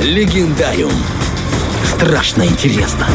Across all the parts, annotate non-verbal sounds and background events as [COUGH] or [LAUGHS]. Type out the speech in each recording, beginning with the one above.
Легендариум. Страшно интересно.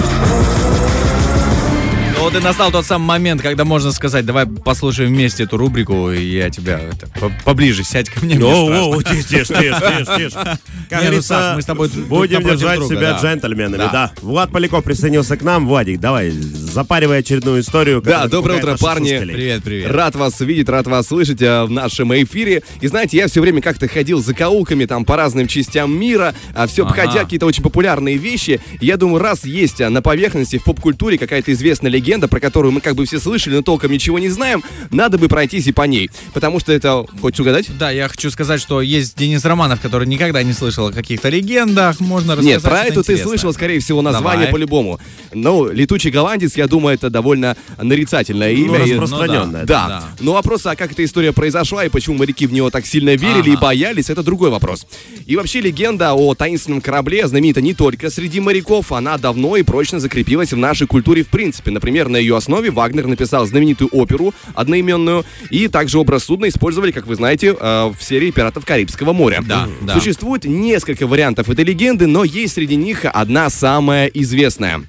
Вот и настал тот самый момент, когда можно сказать, давай послушаем вместе эту рубрику, и я тебя это, по- поближе сядь ко мне. О, о, тише, тише, тише, тише, Саш, мы с тобой будем держать друга, себя да. джентльменами, Да. да. Влад Поляков присоединился к нам. Владик, давай, запаривай очередную историю. Да, доброе утро, парни. слушателей. Привет, привет. Рад вас видеть, рад вас слышать э, в нашем эфире. И знаете, я все время как-то ходил за каулками там по разным частям мира, а все Ага. обходя какие-то очень популярные вещи. Я думаю, раз есть а, на поверхности в поп-культуре какая-то известная легенда, про которую мы как бы все слышали, но толком ничего не знаем, надо бы пройтись и по ней. Потому что это, хочешь угадать? Да, я хочу сказать, что есть Денис Романов, который никогда не слышал о каких-то легендах. Можно рассказать Нет, про эту ты интересное. слышал, скорее всего, название Давай. по-любому. Ну, летучий голландец, я думаю, это довольно нарицательное Ну, имя. И- распространенное. Да. да. Но вопрос, а как эта история произошла и почему моряки в него так сильно верили и Ага. боялись, это другой вопрос. И вообще легенда о таинственном корабле знаменита не только среди моряков, она давно и прочно закрепилась в нашей культуре в принципе. Например, на ее основе Вагнер написал знаменитую оперу одноименную, и также образ судна использовали, как вы знаете, э, в серии «Пиратов Карибского моря». Да, да. Существует несколько вариантов этой легенды, но есть среди них одна самая известная.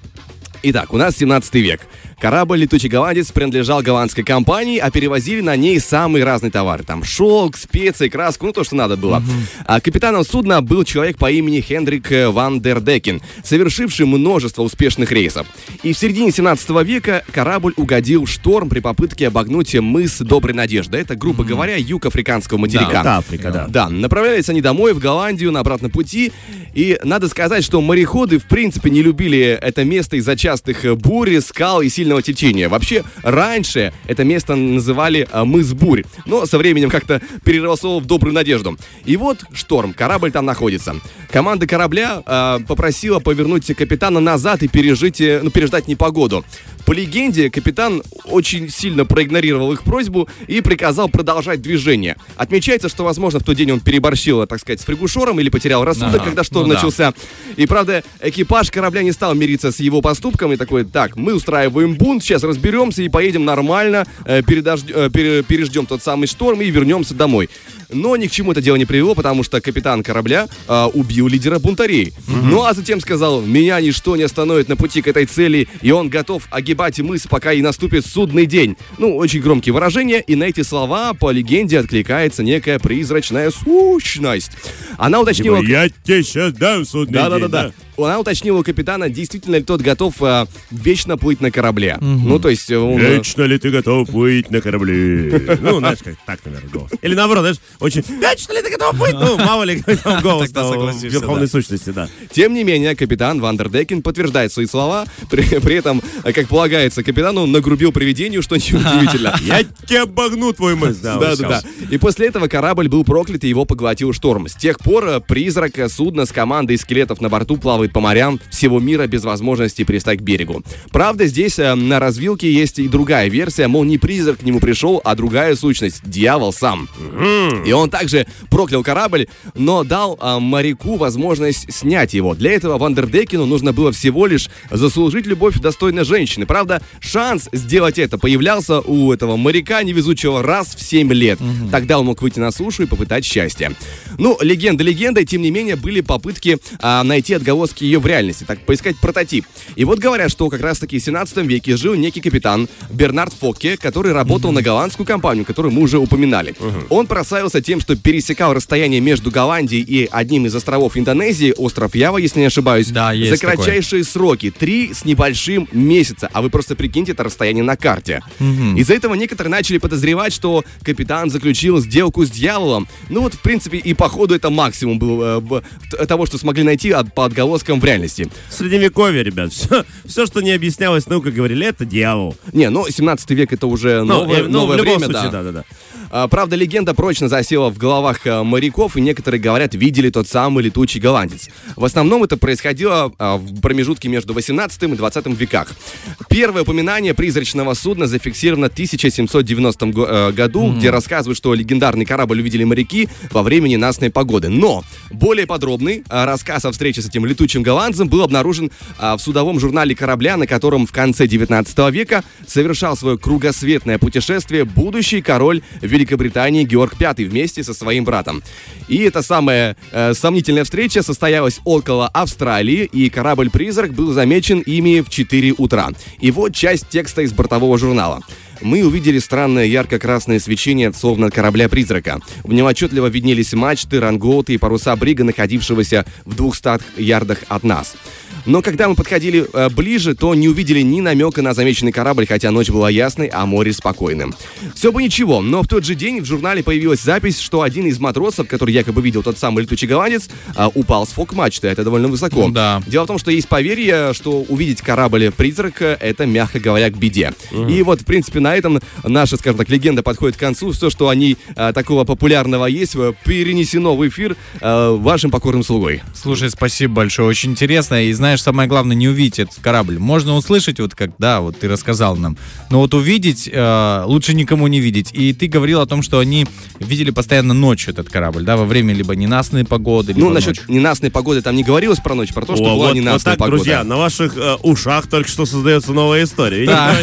Итак, у нас 17 век. Корабль «Летучий голландец» принадлежал голландской компании, а перевозили на ней самые разные товары. Там шелк, специи, краску, ну то, что надо было. А капитаном судна был человек по имени Хендрик э, Ван дер Декен, совершивший множество успешных рейсов. И в середине 17 века корабль угодил в шторм при попытке обогнуть мыс Доброй Надежды. Это, грубо говоря, юг африканского материка. Это Африка, да. Да, направлялись они домой, в Голландию, на обратном пути. И надо сказать, что мореходы, в принципе, не любили это место из-за частых э, бурь, скал и сильного течения. Вообще, раньше это место называли э, мыс бурь, но со временем как-то переросло в добрую надежду. И вот шторм, корабль там находится. Команда корабля э, попросила повернуть капитана назад и пережить, э, ну, переждать непогоду. По легенде, капитан очень сильно проигнорировал их просьбу и приказал продолжать движение. Отмечается, что, возможно, в тот день он переборщил, так сказать, с фригушором или потерял рассудок, Ага. когда шторм Ну да. начался. И, правда, экипаж корабля не стал мириться с его поступком и такой, так, мы устраиваем бунт, сейчас разберемся и поедем нормально, э, передожд- э, пере- переждем тот самый шторм и вернемся домой. Но ни к чему это дело не привело, потому что капитан корабля э, убил лидера бунтарей. Ну а затем сказал, меня ничто не остановит на пути к этой цели, и он готов огибать мыс, пока и наступит судный день. Ну, очень громкие выражения, и на эти слова, по легенде, откликается некая призрачная сущность. Она уточнила... Типа, я тебе сейчас дам судный Да, день, да, да. Она уточнила у капитана, действительно ли тот готов э, вечно плыть на корабле. Ну, то есть... э, он, э, Вечно ли ты готов плыть на корабле? Ну, знаешь, как так, наверное, голос. Или наоборот, знаешь, очень... Вечно ли ты готов плыть? Ну, мало ли, какой там голос верховной сущности, да. Тем не менее, капитан Вандердекен подтверждает свои слова. При, этом, э, как полагается, капитану нагрубил привидению, что неудивительно. [LAUGHS] Я тебе обогну твой мыс. Да, Да, да. И после этого корабль был проклят, и его поглотил шторм. С тех пор призрак судна с командой скелетов на борту плавает по морям всего мира без возможности пристать к берегу. Правда, здесь э, на развилке есть и другая версия, мол, не призрак к нему пришел, а другая сущность, дьявол сам. И он также проклял корабль, но дал а, моряку возможность снять его. Для этого Вандердекину нужно было всего лишь заслужить любовь достойной женщины. Правда, шанс сделать это появлялся у этого моряка невезучего раз в 7 лет. Тогда он мог выйти на сушу и попытать счастье. Ну, легенда легендой, тем не менее, были попытки а, найти отголоски ее в реальности, так поискать прототип. И вот говорят, что как раз-таки в 17 веке жил некий капитан Бернард Фокке, который работал на голландскую компанию, которую мы уже упоминали. Он прославился тем, что пересекал расстояние между Голландией и одним из островов Индонезии, остров Ява, если не ошибаюсь, Да, за кратчайшие сроки, три с небольшим месяца. А вы просто прикиньте это расстояние на карте. Из-за этого некоторые начали подозревать, что капитан заключил сделку с дьяволом. Ну вот, в принципе, и походу это максимум был э, того, что смогли найти от- по отголоскам в реальности. Средневековье, ребят. [LAUGHS] Все, все, что не объяснялось наукой, говорили, это дьявол. Не, ну 17 век это уже Ну, новое, э, ну, новое в любом время, случае, да. да, да, да. А, Правда, легенда прочно засела в головах э, моряков, и некоторые, говорят, видели тот самый летучий голландец. В основном это происходило а, в промежутке между 18 и 20 веках. Первое упоминание призрачного судна зафиксировано в 1790 го- э, году, где рассказывают, что легендарный корабль увидели моряки во время ненастной погоды. Но более подробный а, рассказ о встрече с этим летучим голландцем был обнаружен а, в судовом журнале корабля, на котором в конце 19 века совершал свое кругосветное путешествие будущий король Великобритании Георг V вместе со своим братом. И эта самая э, сомнительная встреча состоялась около Австралии, и корабль-призрак был замечен ими в 4 утра. И вот часть текста из бортового журнала мы увидели странное ярко-красное свечение словно корабля-призрака. В нем отчетливо виднелись мачты, рангоуты и паруса брига, находившегося в 200 ярдах от нас. Но когда мы подходили э, ближе, то не увидели ни намека на замеченный корабль, хотя ночь была ясной, а море спокойным. Все бы ничего, но в тот же день в журнале появилась запись, что один из матросов, который якобы видел тот самый летучий голландец, э, упал с фок-мачты. Это довольно высоко. Да. Дело в том, что есть поверье, что увидеть корабль-призрак — это, мягко говоря, к беде. И вот, в принципе, на этом наша, скажем так, легенда подходит к концу. Все, что они э, такого популярного есть, э, перенесено в эфир э, вашим покорным слугой. Слушай, спасибо большое, очень интересно. И знаешь, самое главное, не увидеть этот корабль. Можно услышать, вот как, да, вот ты рассказал нам. Но вот увидеть э, лучше никому не видеть. И ты говорил о том, что они видели постоянно ночью этот корабль, да, во время либо ненастной погоды, либо Ну, насчет ночью. ненастной погоды там не говорилось про ночь, про то, что О, была вот, вот ненастная так, погода. друзья, на ваших э, ушах только что создается новая история. Да.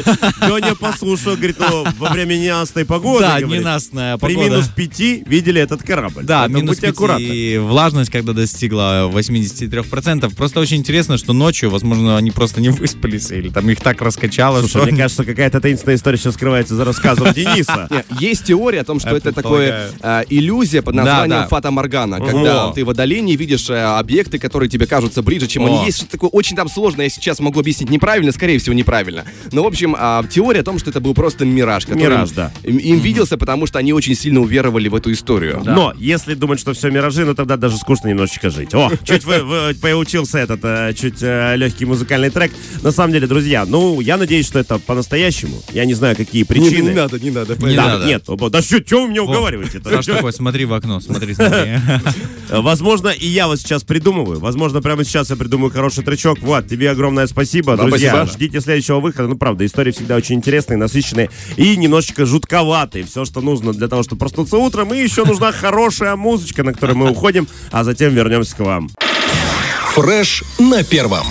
Леня послушал, говорит, ну, во время ненастной погоды, Да, говорит, ненастная при погода. минус пяти видели этот корабль. Да, Поэтому минус будьте 5, аккуратны. и влажность, когда достигла 83%. Просто очень интересно, что ночью, возможно, они просто не [LAUGHS] выспались, или там их так раскачало, Слушай, что... мне кажется, какая-то таинственная история сейчас скрывается за рассказом [LAUGHS] Дениса. [LAUGHS] Есть теория о том, что Я это такое э, иллюзия под названием. Фата Моргана, когда ты в отдалении видишь э, объекты, которые тебе кажутся ближе, чем они есть. Что-то такое очень там сложное, я сейчас могу объяснить неправильно, скорее всего, неправильно. Но, в общем, а, теория о том, что это был просто мираж, который Мираж, да. им, виделся, потому что они очень сильно уверовали в эту историю. Но если думать, что все миражи, ну тогда даже скучно немножечко жить. О, чуть вы, поучился этот э, чуть э, легкий музыкальный трек. На самом деле, друзья, ну я надеюсь, что это по-настоящему. Я не знаю, какие Не, причины. не надо, не надо. Не да, надо. нет, да что, вы меня уговариваете? Саш такой, смотри в окно, смотри, смотри. [LAUGHS] Возможно, и я вот сейчас придумываю. Возможно, прямо сейчас я придумаю хороший тречок. Вот, тебе огромное спасибо, Да, друзья. спасибо. Ждите следующего выхода. Ну, правда, истории всегда очень интересные, насыщенные и немножечко жутковатые. Все, что нужно для того, чтобы проснуться утром. И еще нужна хорошая музычка, на которую мы уходим, а затем вернемся к вам. Фреш на первом.